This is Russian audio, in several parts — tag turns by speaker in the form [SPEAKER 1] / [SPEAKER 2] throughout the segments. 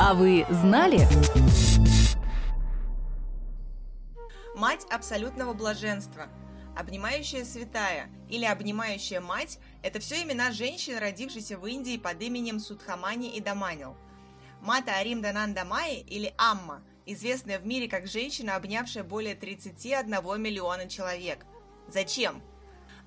[SPEAKER 1] А вы знали?
[SPEAKER 2] Мать абсолютного блаженства, обнимающая святая или обнимающая мать – это все имена женщин, родившихся в Индии под именем Судхамани и Даманил. Мата Арим Дананда или Амма – известная в мире как женщина, обнявшая более 31 миллиона человек. Зачем?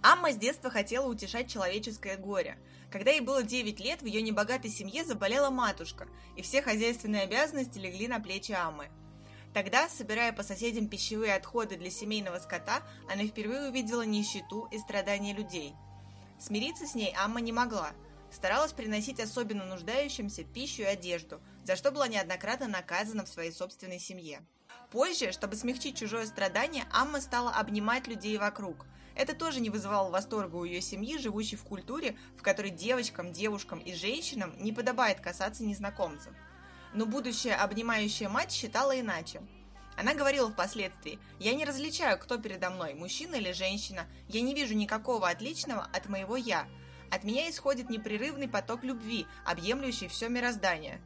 [SPEAKER 2] Амма с детства хотела утешать человеческое горе. Когда ей было 9 лет, в ее небогатой семье заболела матушка, и все хозяйственные обязанности легли на плечи Аммы. Тогда, собирая по соседям пищевые отходы для семейного скота, она впервые увидела нищету и страдания людей. Смириться с ней Амма не могла. Старалась приносить особенно нуждающимся пищу и одежду, за что была неоднократно наказана в своей собственной семье. Позже, чтобы смягчить чужое страдание, Амма стала обнимать людей вокруг. Это тоже не вызывало восторга у ее семьи, живущей в культуре, в которой девочкам, девушкам и женщинам не подобает касаться незнакомцев. Но будущая обнимающая мать считала иначе. Она говорила впоследствии, «Я не различаю, кто передо мной, мужчина или женщина. Я не вижу никакого отличного от моего «я». От меня исходит непрерывный поток любви, объемлющий все мироздание.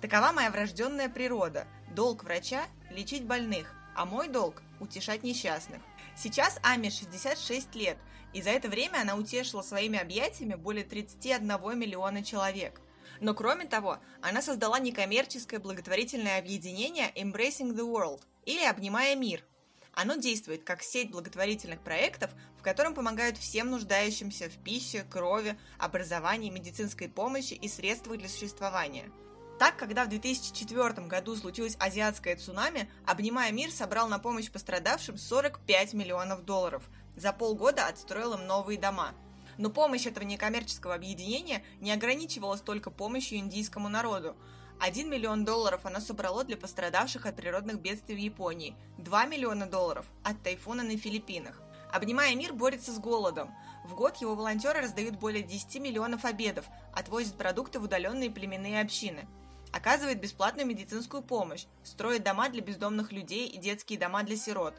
[SPEAKER 2] Такова моя врожденная природа. Долг врача – лечить больных, а мой долг – утешать несчастных. Сейчас Аме 66 лет, и за это время она утешила своими объятиями более 31 миллиона человек. Но кроме того, она создала некоммерческое благотворительное объединение Embracing the World, или «Обнимая мир». Оно действует как сеть благотворительных проектов, в котором помогают всем нуждающимся в пище, крови, образовании, медицинской помощи и средствах для существования – так, когда в 2004 году случилось азиатское цунами, «Обнимая мир» собрал на помощь пострадавшим 45 миллионов долларов. За полгода отстроил им новые дома. Но помощь этого некоммерческого объединения не ограничивалась только помощью индийскому народу. 1 миллион долларов оно собрало для пострадавших от природных бедствий в Японии, 2 миллиона долларов от тайфуна на Филиппинах. Обнимая мир борется с голодом. В год его волонтеры раздают более 10 миллионов обедов, отвозят продукты в удаленные племенные общины – оказывает бесплатную медицинскую помощь, строит дома для бездомных людей и детские дома для сирот.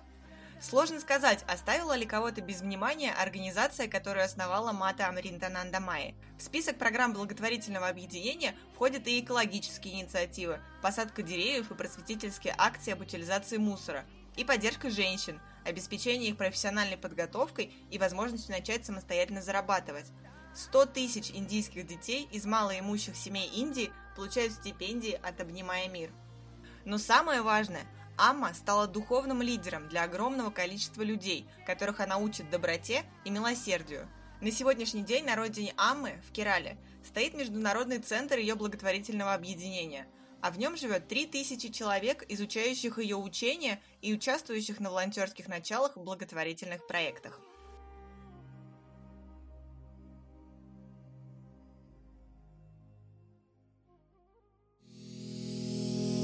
[SPEAKER 2] Сложно сказать, оставила ли кого-то без внимания организация, которую основала Мата Амринтананда Майи. В список программ благотворительного объединения входят и экологические инициативы, посадка деревьев и просветительские акции об утилизации мусора, и поддержка женщин, обеспечение их профессиональной подготовкой и возможностью начать самостоятельно зарабатывать. 100 тысяч индийских детей из малоимущих семей Индии получают стипендии от «Обнимая мир». Но самое важное – Амма стала духовным лидером для огромного количества людей, которых она учит доброте и милосердию. На сегодняшний день на родине Аммы, в Керале, стоит Международный центр ее благотворительного объединения, а в нем живет 3000 человек, изучающих ее учения и участвующих на волонтерских началах в благотворительных проектах.